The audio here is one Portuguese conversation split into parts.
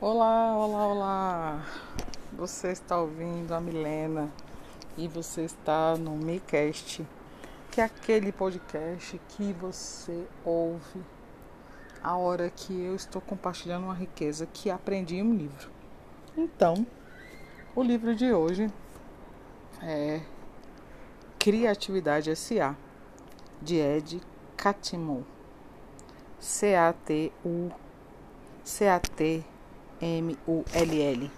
Olá, olá, olá. Você está ouvindo a Milena e você está no MiCast, que é aquele podcast que você ouve a hora que eu estou compartilhando uma riqueza que aprendi em um livro. Então, o livro de hoje é Criatividade S.A. de Ed Catmull. C-A-T-U C-A-T M-U-L-L,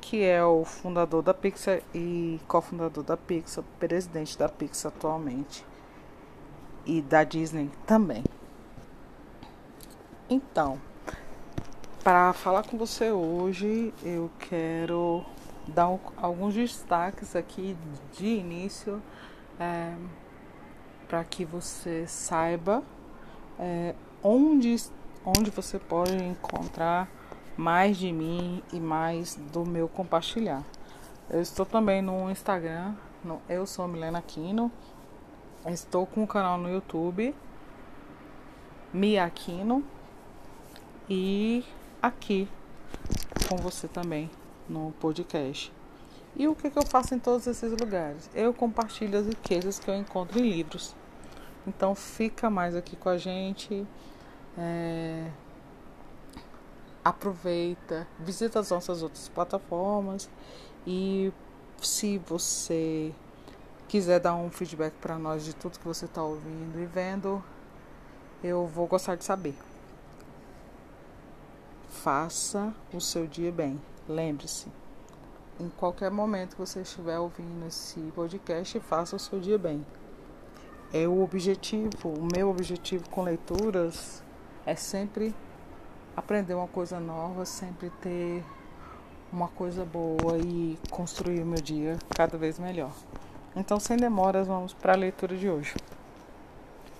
que é o fundador da Pixar e cofundador da Pixar, presidente da Pixar atualmente e da Disney também. Então, para falar com você hoje, eu quero dar alguns destaques aqui de início é, para que você saiba é, onde, onde você pode encontrar mais de mim e mais do meu compartilhar. Eu estou também no Instagram, no Eu Sou Milena Aquino. Estou com o um canal no YouTube, Mia Aquino. E aqui com você também no podcast. E o que, que eu faço em todos esses lugares? Eu compartilho as riquezas que eu encontro em livros. Então fica mais aqui com a gente. É, aproveita, visita as nossas outras plataformas e se você quiser dar um feedback para nós de tudo que você está ouvindo e vendo, eu vou gostar de saber. Faça o seu dia bem. Lembre-se, em qualquer momento que você estiver ouvindo esse podcast, faça o seu dia bem. É o objetivo, o meu objetivo com leituras é sempre aprender uma coisa nova, sempre ter uma coisa boa e construir o meu dia cada vez melhor. Então, sem demoras, vamos para a leitura de hoje.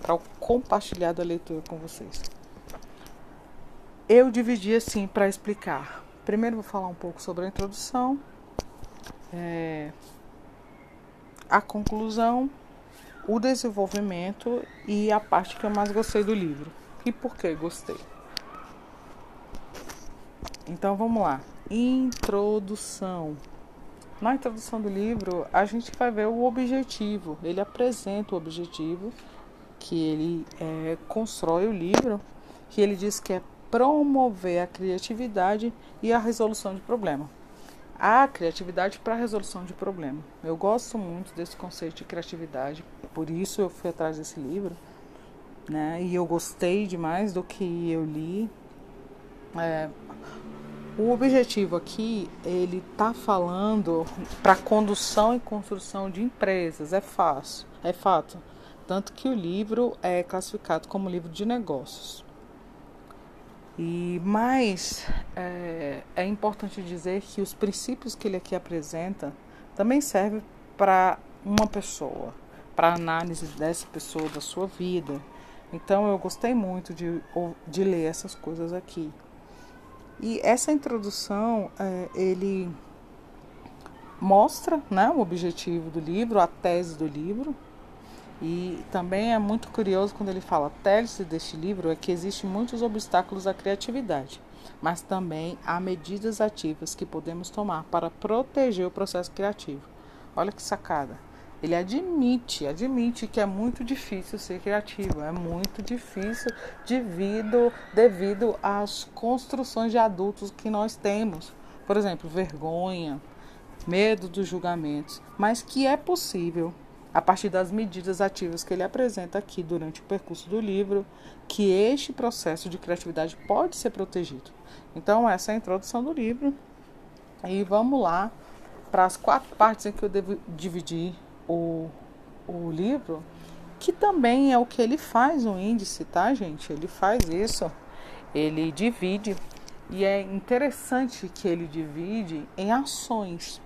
Para compartilhar da leitura com vocês. Eu dividi assim para explicar. Primeiro vou falar um pouco sobre a introdução, é, a conclusão, o desenvolvimento e a parte que eu mais gostei do livro. E por que gostei? Então vamos lá. Introdução. Na introdução do livro, a gente vai ver o objetivo. Ele apresenta o objetivo, que ele é, constrói o livro, que ele diz que é promover a criatividade e a resolução de problema. A criatividade para a resolução de problema. Eu gosto muito desse conceito de criatividade, por isso eu fui atrás desse livro, né? E eu gostei demais do que eu li. É, o objetivo aqui, ele tá falando para condução e construção de empresas, é fácil, é fato. Tanto que o livro é classificado como livro de negócios. E mais é, é importante dizer que os princípios que ele aqui apresenta também servem para uma pessoa, para análise dessa pessoa, da sua vida. Então eu gostei muito de, de ler essas coisas aqui. E essa introdução, é, ele mostra né, o objetivo do livro, a tese do livro. E também é muito curioso quando ele fala a tese deste livro é que existem muitos obstáculos à criatividade, mas também há medidas ativas que podemos tomar para proteger o processo criativo. Olha que sacada. Ele admite, admite que é muito difícil ser criativo, é muito difícil devido, devido às construções de adultos que nós temos. Por exemplo, vergonha, medo dos julgamentos, mas que é possível a partir das medidas ativas que ele apresenta aqui durante o percurso do livro, que este processo de criatividade pode ser protegido. Então, essa é a introdução do livro. E vamos lá para as quatro partes em que eu devo dividir o, o livro, que também é o que ele faz no índice, tá, gente? Ele faz isso, ele divide, e é interessante que ele divide em ações.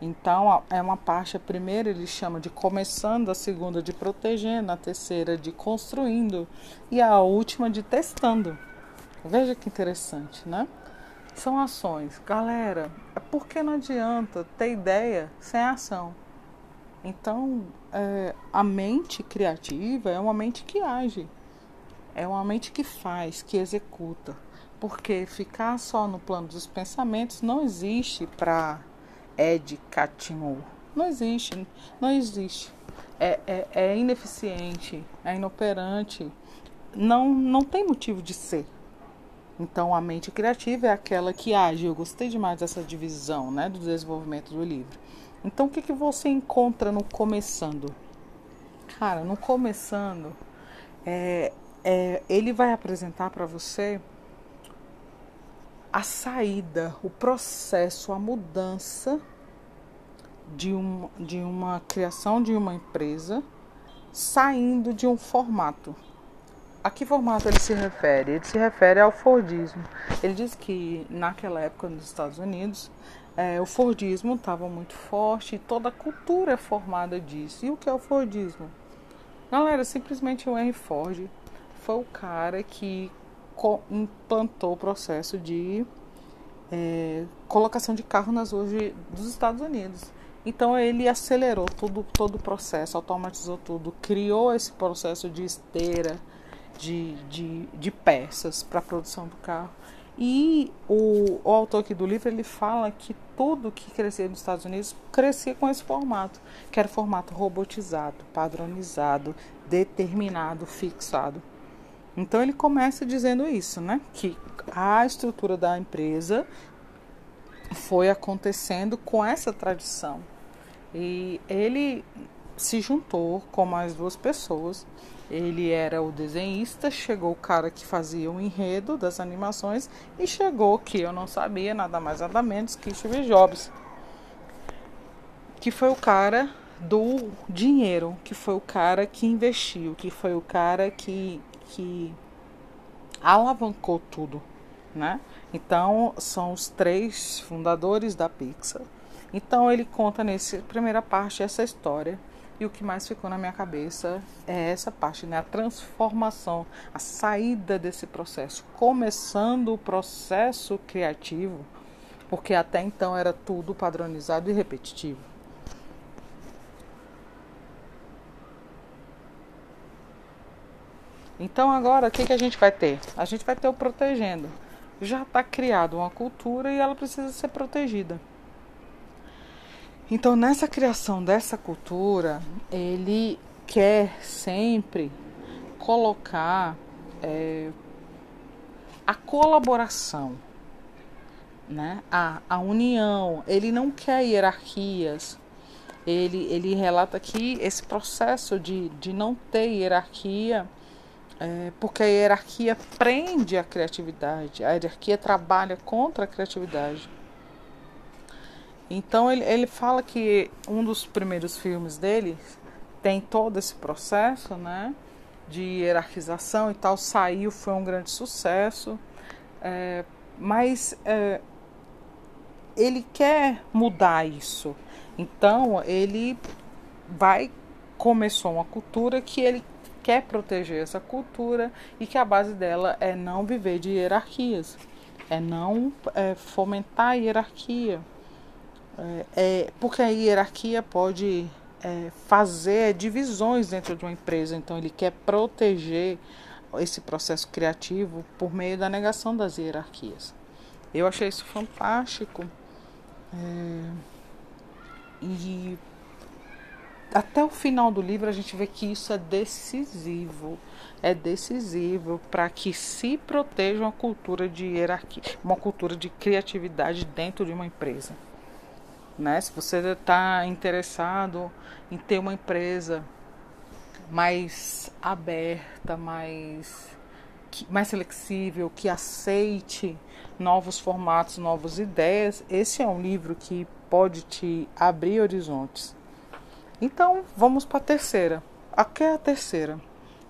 Então, é uma parte, a primeira ele chama de começando, a segunda de protegendo, a terceira de construindo e a última de testando. Veja que interessante, né? São ações. Galera, é porque não adianta ter ideia sem ação. Então, é, a mente criativa é uma mente que age. É uma mente que faz, que executa. Porque ficar só no plano dos pensamentos não existe para Ed Catmull. Não existe, não existe. É, é, é ineficiente, é inoperante, não, não tem motivo de ser. Então, a mente criativa é aquela que age. Eu gostei demais dessa divisão né, do desenvolvimento do livro. Então, o que, que você encontra no começando? Cara, no começando, é, é, ele vai apresentar para você a saída, o processo, a mudança de, um, de uma criação de uma empresa saindo de um formato. A que formato ele se refere? Ele se refere ao Fordismo. Ele diz que naquela época nos Estados Unidos é, o Fordismo estava muito forte e toda a cultura é formada disso. E o que é o Fordismo? Galera, simplesmente o Henry Ford foi o cara que implantou o processo de é, colocação de carro nas ruas de, dos Estados Unidos. Então ele acelerou tudo, todo o processo, automatizou tudo, criou esse processo de esteira, de, de, de peças para a produção do carro. E o, o, autor aqui do livro ele fala que tudo que crescia nos Estados Unidos crescia com esse formato, que era formato robotizado, padronizado, determinado, fixado. Então ele começa dizendo isso, né? Que a estrutura da empresa foi acontecendo com essa tradição. E ele se juntou com mais duas pessoas. Ele era o desenhista, chegou o cara que fazia o enredo das animações e chegou que eu não sabia nada mais nada menos que Steve Jobs, que foi o cara do dinheiro, que foi o cara que investiu, que foi o cara que que alavancou tudo, né? Então são os três fundadores da Pixar então ele conta nessa primeira parte essa história e o que mais ficou na minha cabeça é essa parte, né? A transformação, a saída desse processo, começando o processo criativo, porque até então era tudo padronizado e repetitivo. Então agora o que, que a gente vai ter? A gente vai ter o protegendo. Já está criado uma cultura e ela precisa ser protegida. Então, nessa criação dessa cultura, ele quer sempre colocar é, a colaboração, né? a, a união. Ele não quer hierarquias. Ele, ele relata aqui esse processo de, de não ter hierarquia, é, porque a hierarquia prende a criatividade, a hierarquia trabalha contra a criatividade. Então ele, ele fala que um dos primeiros filmes dele tem todo esse processo, né? De hierarquização e tal. Saiu, foi um grande sucesso. É, mas é, ele quer mudar isso. Então ele vai começou uma cultura que ele quer proteger essa cultura e que a base dela é não viver de hierarquias, é não é, fomentar a hierarquia. É, é, porque a hierarquia pode é, fazer divisões dentro de uma empresa, então ele quer proteger esse processo criativo por meio da negação das hierarquias. Eu achei isso fantástico. É, e até o final do livro a gente vê que isso é decisivo. É decisivo para que se proteja uma cultura de hierarquia, uma cultura de criatividade dentro de uma empresa. Né? Se você está interessado em ter uma empresa mais aberta, mais, mais flexível, que aceite novos formatos, novas ideias, esse é um livro que pode te abrir horizontes. Então, vamos para a terceira. A que é a terceira?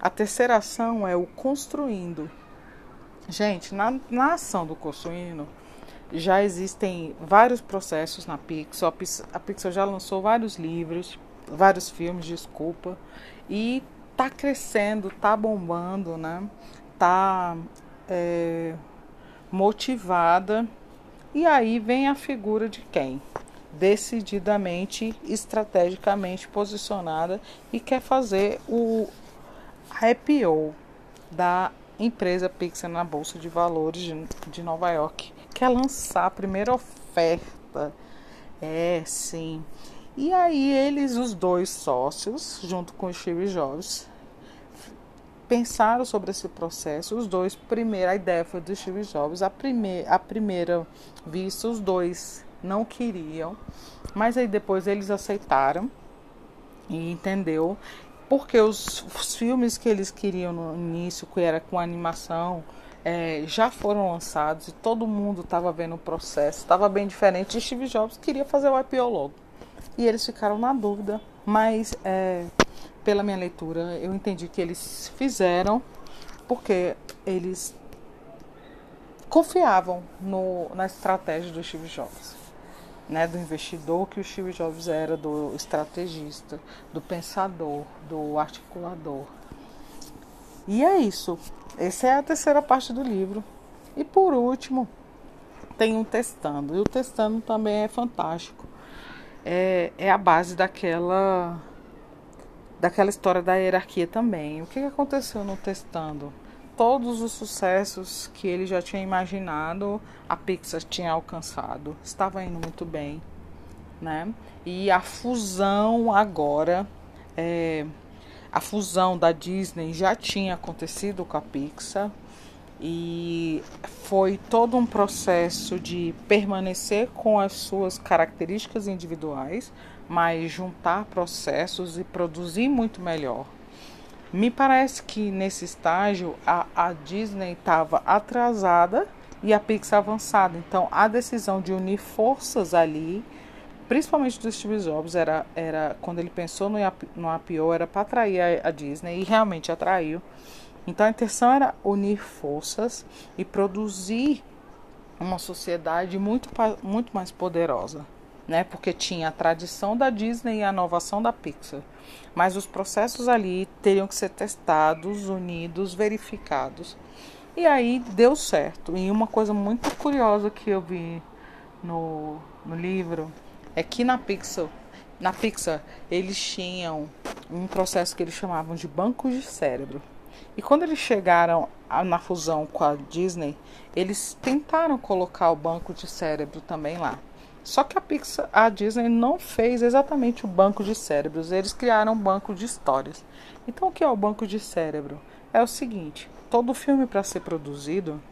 A terceira ação é o construindo. Gente, na, na ação do construindo, já existem vários processos na Pixar. A Pixar já lançou vários livros, vários filmes, desculpa, e tá crescendo, tá bombando, né? Tá é, motivada. E aí vem a figura de quem? Decididamente, estrategicamente posicionada e quer fazer o IPO. da empresa Pixar na Bolsa de Valores de, de Nova York. Quer lançar a primeira oferta. É, sim. E aí eles, os dois sócios, junto com o Steve Jobs, pensaram sobre esse processo. Os dois, primeiro, a ideia foi do Steve Jobs. A, primeir, a primeira vista, os dois não queriam, mas aí depois eles aceitaram e entendeu porque os, os filmes que eles queriam no início, que era com animação, é, já foram lançados e todo mundo estava vendo o processo, estava bem diferente. E Steve Jobs queria fazer o IPO logo. E eles ficaram na dúvida, mas é, pela minha leitura eu entendi que eles fizeram porque eles confiavam no, na estratégia do Steve Jobs né, do investidor que o Steve Jobs era, do estrategista, do pensador, do articulador. E é isso. Essa é a terceira parte do livro. E por último, tem um testando. E o testando também é fantástico. É, é a base daquela daquela história da hierarquia também. O que aconteceu no testando? todos os sucessos que ele já tinha imaginado, a Pixar tinha alcançado. Estava indo muito bem, né? E a fusão agora, é, a fusão da Disney já tinha acontecido com a Pixar e foi todo um processo de permanecer com as suas características individuais, mas juntar processos e produzir muito melhor. Me parece que nesse estágio a, a Disney estava atrasada e a Pixar avançada. Então a decisão de unir forças ali, principalmente do Steve Jobs, era, era quando ele pensou no, no IPO, era para atrair a, a Disney e realmente atraiu. Então a intenção era unir forças e produzir uma sociedade muito, muito mais poderosa né? Porque tinha a tradição da Disney e a inovação da Pixar. Mas os processos ali teriam que ser testados, unidos, verificados. E aí deu certo. E uma coisa muito curiosa que eu vi no, no livro é que na Pixar, na Pixar eles tinham um processo que eles chamavam de bancos de cérebro. E quando eles chegaram na fusão com a Disney, eles tentaram colocar o banco de cérebro também lá. Só que a Pixar, a Disney não fez exatamente o banco de cérebros, eles criaram um banco de histórias. Então o que é o banco de cérebro? É o seguinte, todo filme para ser produzido,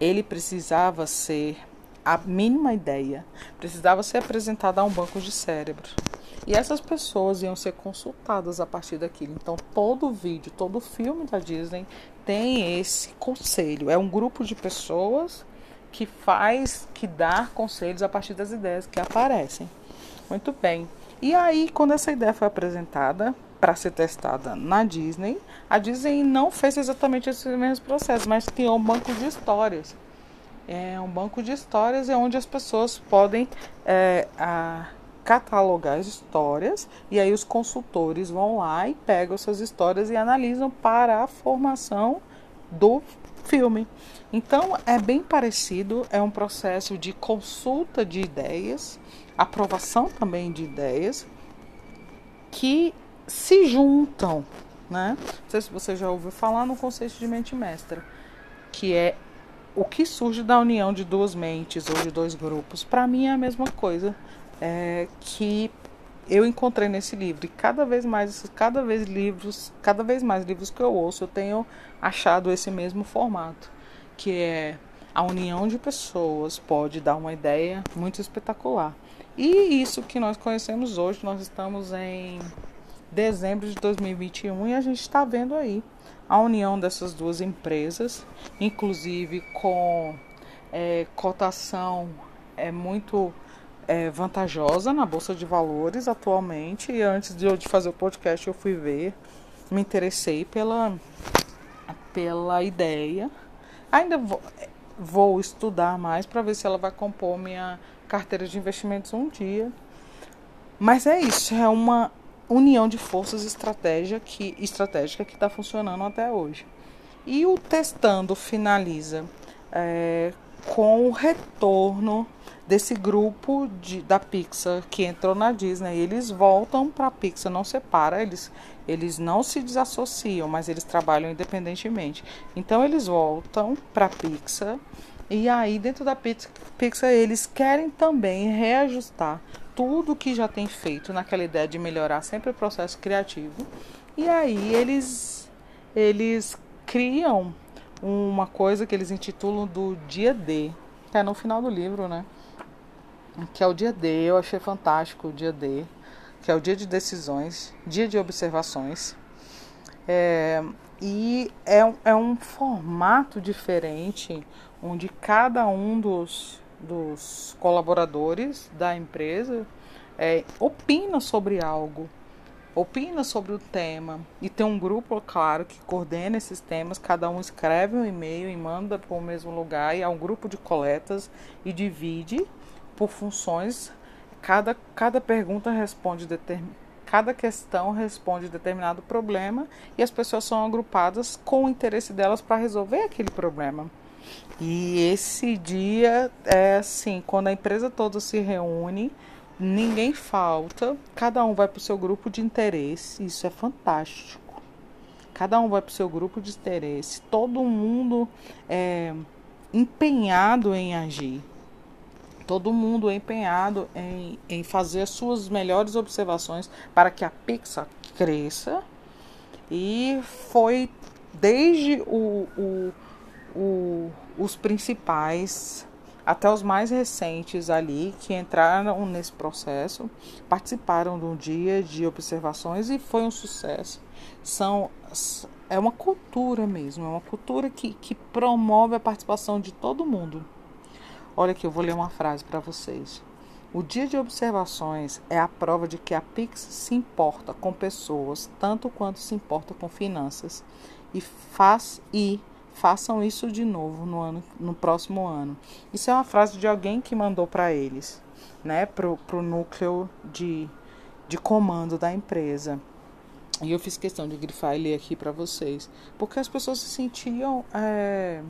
ele precisava ser a mínima ideia, precisava ser apresentada a um banco de cérebros. E essas pessoas iam ser consultadas a partir daquilo. Então, todo vídeo, todo filme da Disney tem esse conselho. É um grupo de pessoas que faz, que dá conselhos a partir das ideias que aparecem. Muito bem. E aí, quando essa ideia foi apresentada para ser testada na Disney, a Disney não fez exatamente esse mesmo processo, mas criou um banco de histórias. É um banco de histórias é onde as pessoas podem é, a, catalogar as histórias e aí os consultores vão lá e pegam essas histórias e analisam para a formação do filme. Então é bem parecido, é um processo de consulta de ideias, aprovação também de ideias que se juntam, né? Não sei se você já ouviu falar no conceito de mente mestra, que é o que surge da união de duas mentes ou de dois grupos. Para mim é a mesma coisa é, que eu encontrei nesse livro. E cada vez mais, cada vez livros, cada vez mais livros que eu ouço, eu tenho achado esse mesmo formato que é a união de pessoas pode dar uma ideia muito espetacular. E isso que nós conhecemos hoje, nós estamos em dezembro de 2021 e a gente está vendo aí a união dessas duas empresas, inclusive com é, cotação é muito é, vantajosa na bolsa de valores atualmente. E antes de eu fazer o podcast, eu fui ver, me interessei pela pela ideia Ainda vou, vou estudar mais para ver se ela vai compor minha carteira de investimentos um dia. Mas é isso, é uma união de forças estratégia que, estratégica que está funcionando até hoje. E o testando finaliza é, com o retorno desse grupo de, da Pixar que entrou na Disney. Eles voltam para a Pixar, não separa, eles, eles não se desassociam, mas eles trabalham independentemente. Então eles voltam para a Pixar e aí dentro da Pixar eles querem também reajustar tudo que já tem feito naquela ideia de melhorar sempre o processo criativo. E aí eles eles criam uma coisa que eles intitulam do dia D, é no final do livro, né? Que é o dia D, eu achei fantástico o dia D, que é o dia de decisões, dia de observações. É, e é, é um formato diferente, onde cada um dos, dos colaboradores da empresa é, opina sobre algo opina sobre o tema e tem um grupo, claro, que coordena esses temas. Cada um escreve um e-mail e manda para o mesmo lugar e há um grupo de coletas e divide por funções. Cada, cada pergunta responde cada questão responde determinado problema e as pessoas são agrupadas com o interesse delas para resolver aquele problema. E esse dia é assim, quando a empresa toda se reúne ninguém falta, cada um vai para o seu grupo de interesse, isso é fantástico. Cada um vai para o seu grupo de interesse, todo mundo é empenhado em agir, todo mundo empenhado em, em fazer as suas melhores observações para que a Pixar cresça. E foi desde o, o, o, os principais até os mais recentes ali que entraram nesse processo, participaram de um dia de observações e foi um sucesso. São é uma cultura mesmo, é uma cultura que, que promove a participação de todo mundo. Olha aqui, eu vou ler uma frase para vocês. O dia de observações é a prova de que a Pix se importa com pessoas tanto quanto se importa com finanças e faz e façam isso de novo no, ano, no próximo ano. Isso é uma frase de alguém que mandou para eles, né, para o núcleo de, de comando da empresa. E eu fiz questão de grifar e ler aqui para vocês, porque as pessoas se sentiam é,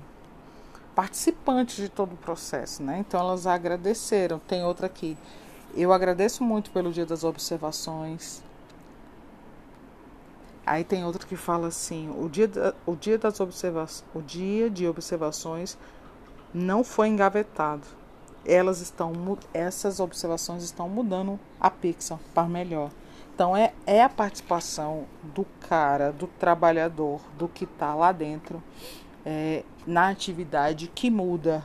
participantes de todo o processo, né? Então elas agradeceram. Tem outra aqui. Eu agradeço muito pelo Dia das Observações. Aí tem outro que fala assim: o dia, o dia das observações, o dia de observações não foi engavetado. Elas estão, essas observações estão mudando a Pixar para melhor. Então é, é a participação do cara, do trabalhador, do que está lá dentro é, na atividade que muda,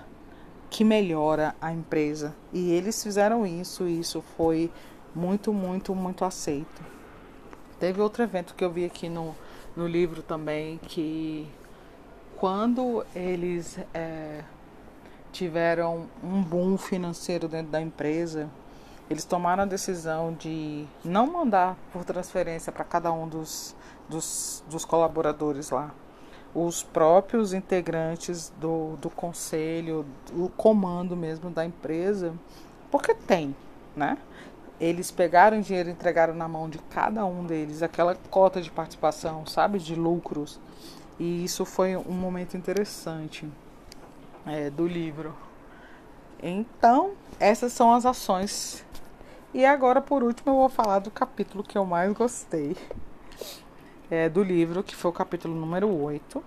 que melhora a empresa. E eles fizeram isso, e isso foi muito, muito, muito aceito. Teve outro evento que eu vi aqui no, no livro também, que quando eles é, tiveram um boom financeiro dentro da empresa, eles tomaram a decisão de não mandar por transferência para cada um dos, dos, dos, colaboradores lá. Os próprios integrantes do, do conselho, o comando mesmo da empresa, porque tem, né? Eles pegaram dinheiro e entregaram na mão de cada um deles aquela cota de participação, sabe, de lucros. E isso foi um momento interessante é, do livro. Então, essas são as ações. E agora, por último, eu vou falar do capítulo que eu mais gostei é, do livro, que foi o capítulo número 8,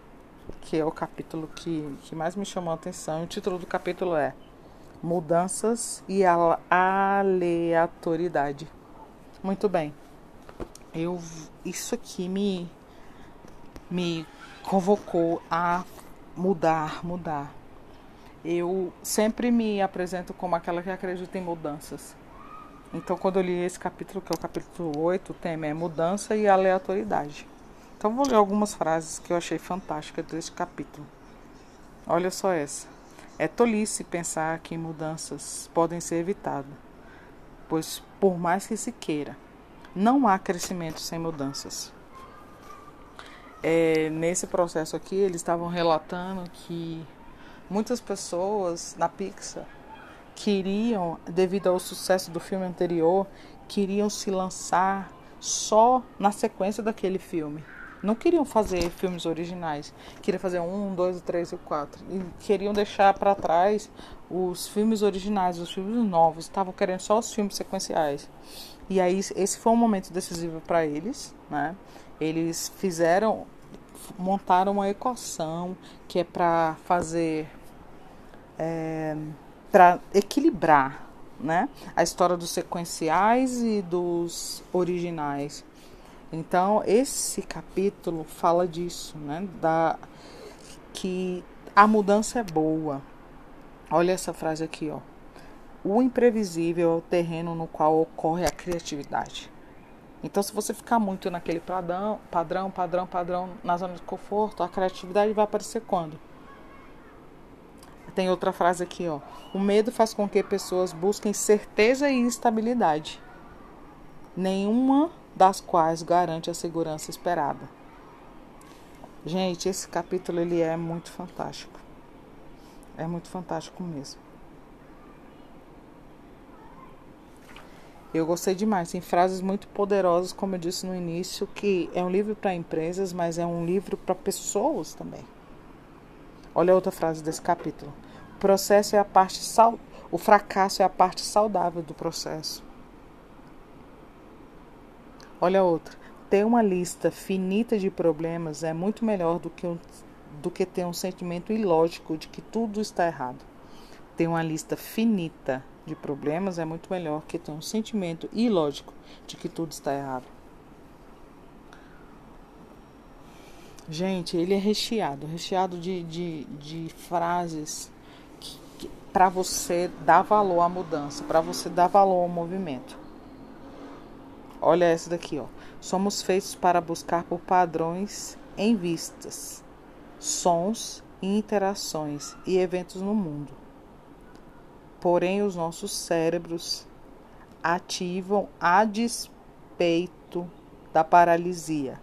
que é o capítulo que, que mais me chamou a atenção. O título do capítulo é mudanças e a aleatoriedade. Muito bem. Eu isso aqui me me convocou a mudar, mudar. Eu sempre me apresento como aquela que acredita em mudanças. Então, quando eu li esse capítulo, que é o capítulo 8, o tema é mudança e aleatoriedade. Então, vou ler algumas frases que eu achei fantásticas desse capítulo. Olha só essa. É tolice pensar que mudanças podem ser evitadas, pois, por mais que se queira, não há crescimento sem mudanças. É, nesse processo aqui, eles estavam relatando que muitas pessoas na Pixar queriam, devido ao sucesso do filme anterior, queriam se lançar só na sequência daquele filme. Não queriam fazer filmes originais. Queriam fazer um, dois, três e quatro. E queriam deixar para trás os filmes originais, os filmes novos. Estavam querendo só os filmes sequenciais. E aí esse foi um momento decisivo para eles, né? Eles fizeram, montaram uma equação que é para fazer, é, para equilibrar, né? A história dos sequenciais e dos originais. Então, esse capítulo fala disso, né? Da, que a mudança é boa. Olha essa frase aqui, ó. O imprevisível é o terreno no qual ocorre a criatividade. Então, se você ficar muito naquele padrão, padrão, padrão, padrão, na zona de conforto, a criatividade vai aparecer quando? Tem outra frase aqui, ó. O medo faz com que pessoas busquem certeza e estabilidade. Nenhuma das quais garante a segurança esperada. Gente, esse capítulo ele é muito fantástico. É muito fantástico mesmo. Eu gostei demais. Tem frases muito poderosas, como eu disse no início, que é um livro para empresas, mas é um livro para pessoas também. Olha outra frase desse capítulo. O processo é a parte sal... o fracasso é a parte saudável do processo. Olha outra. Ter uma lista finita de problemas é muito melhor do que, um, do que ter um sentimento ilógico de que tudo está errado. Ter uma lista finita de problemas é muito melhor que ter um sentimento ilógico de que tudo está errado. Gente, ele é recheado recheado de, de, de frases para você dar valor à mudança, para você dar valor ao movimento. Olha essa daqui, ó. Somos feitos para buscar por padrões em vistas, sons e interações e eventos no mundo. Porém, os nossos cérebros ativam a despeito da paralisia.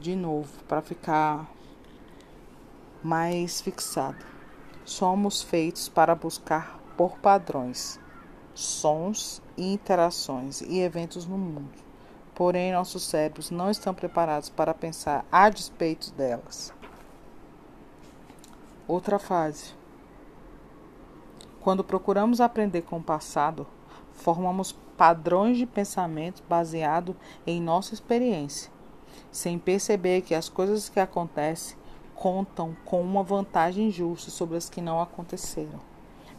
De novo, para ficar mais fixado. Somos feitos para buscar por padrões, sons e interações e eventos no mundo. Porém, nossos cérebros não estão preparados para pensar a despeito delas. Outra fase. Quando procuramos aprender com o passado, formamos padrões de pensamento baseado em nossa experiência, sem perceber que as coisas que acontecem contam com uma vantagem justa sobre as que não aconteceram.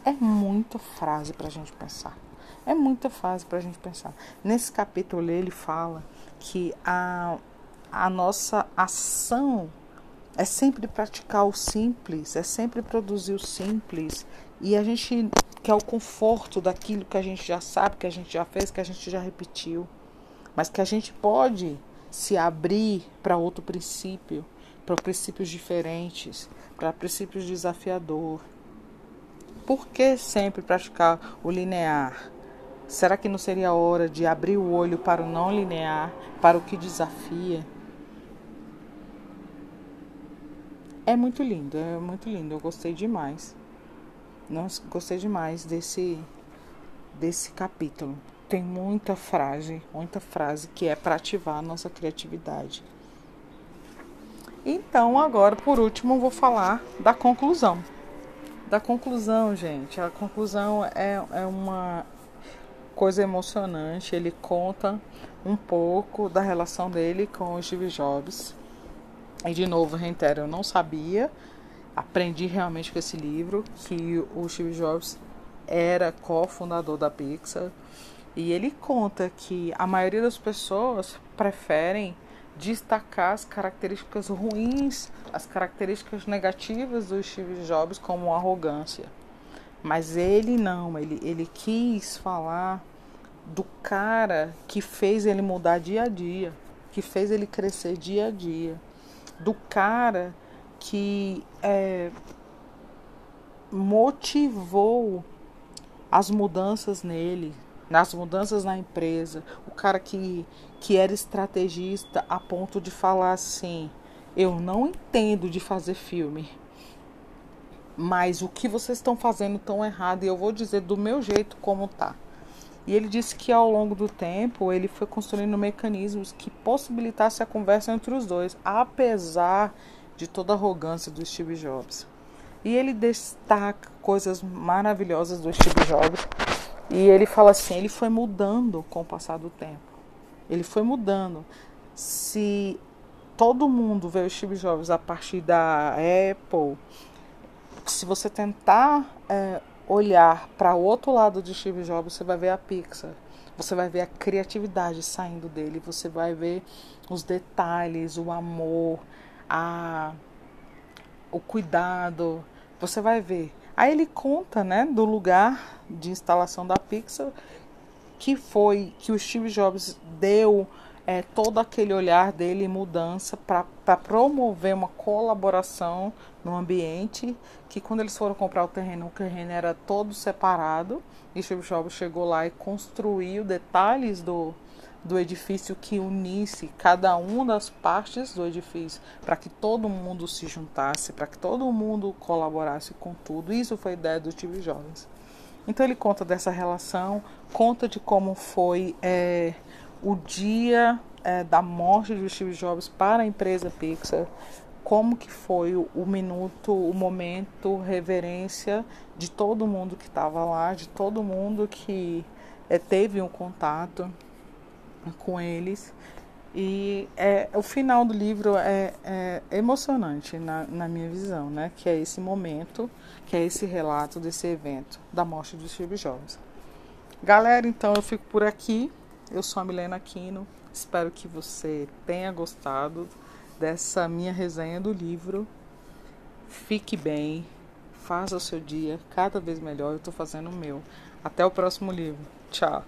É muita frase para a gente pensar. É muita fase para a gente pensar. Nesse capítulo ele fala que a, a nossa ação é sempre praticar o simples, é sempre produzir o simples. E a gente quer o conforto daquilo que a gente já sabe, que a gente já fez, que a gente já repetiu. Mas que a gente pode se abrir para outro princípio, para princípios diferentes, para princípios desafiador. Por que sempre praticar o linear? Será que não seria hora de abrir o olho para o não linear, para o que desafia? É muito lindo, é muito lindo. Eu gostei demais. Nossa, gostei demais desse desse capítulo. Tem muita frase, muita frase que é para ativar a nossa criatividade. Então, agora, por último, vou falar da conclusão. Da conclusão, gente. A conclusão é, é uma coisa emocionante. Ele conta um pouco da relação dele com o Steve Jobs. E de novo, reitero, eu não sabia, aprendi realmente com esse livro que o Steve Jobs era cofundador da Pixar. E ele conta que a maioria das pessoas preferem destacar as características ruins, as características negativas do Steve Jobs como arrogância. Mas ele não, ele, ele quis falar do cara que fez ele mudar dia a dia, que fez ele crescer dia a dia, do cara que é, motivou as mudanças nele, nas mudanças na empresa, o cara que, que era estrategista a ponto de falar assim: eu não entendo de fazer filme, mas o que vocês estão fazendo tão errado e eu vou dizer do meu jeito como tá. E ele disse que ao longo do tempo ele foi construindo mecanismos que possibilitassem a conversa entre os dois, apesar de toda a arrogância do Steve Jobs. E ele destaca coisas maravilhosas do Steve Jobs. E ele fala assim: ele foi mudando com o passar do tempo. Ele foi mudando. Se todo mundo vê o Steve Jobs a partir da Apple, se você tentar é, olhar para o outro lado de Steve Jobs, você vai ver a Pixar. Você vai ver a criatividade saindo dele, você vai ver os detalhes, o amor, a, o cuidado. Você vai ver. Aí ele conta, né, do lugar de instalação da Pixar que foi que o Steve Jobs deu é, todo aquele olhar dele mudança para promover uma colaboração no ambiente que quando eles foram comprar o terreno, o terreno era todo separado e Steve Jobs chegou lá e construiu detalhes do, do edifício que unisse cada uma das partes do edifício para que todo mundo se juntasse, para que todo mundo colaborasse com tudo. Isso foi ideia do Steve Jobs. Então ele conta dessa relação, conta de como foi é, o dia é, da morte de Steve Jobs para a empresa Pixar, como que foi o, o minuto, o momento, reverência de todo mundo que estava lá, de todo mundo que é, teve um contato com eles. E é, o final do livro é, é emocionante na, na, minha visão, né? Que é esse momento, que é esse relato desse evento da morte de Steve Jobs. Galera, então eu fico por aqui. Eu sou a Milena Aquino. Espero que você tenha gostado dessa minha resenha do livro. Fique bem, faça o seu dia cada vez melhor. Eu estou fazendo o meu. Até o próximo livro. Tchau.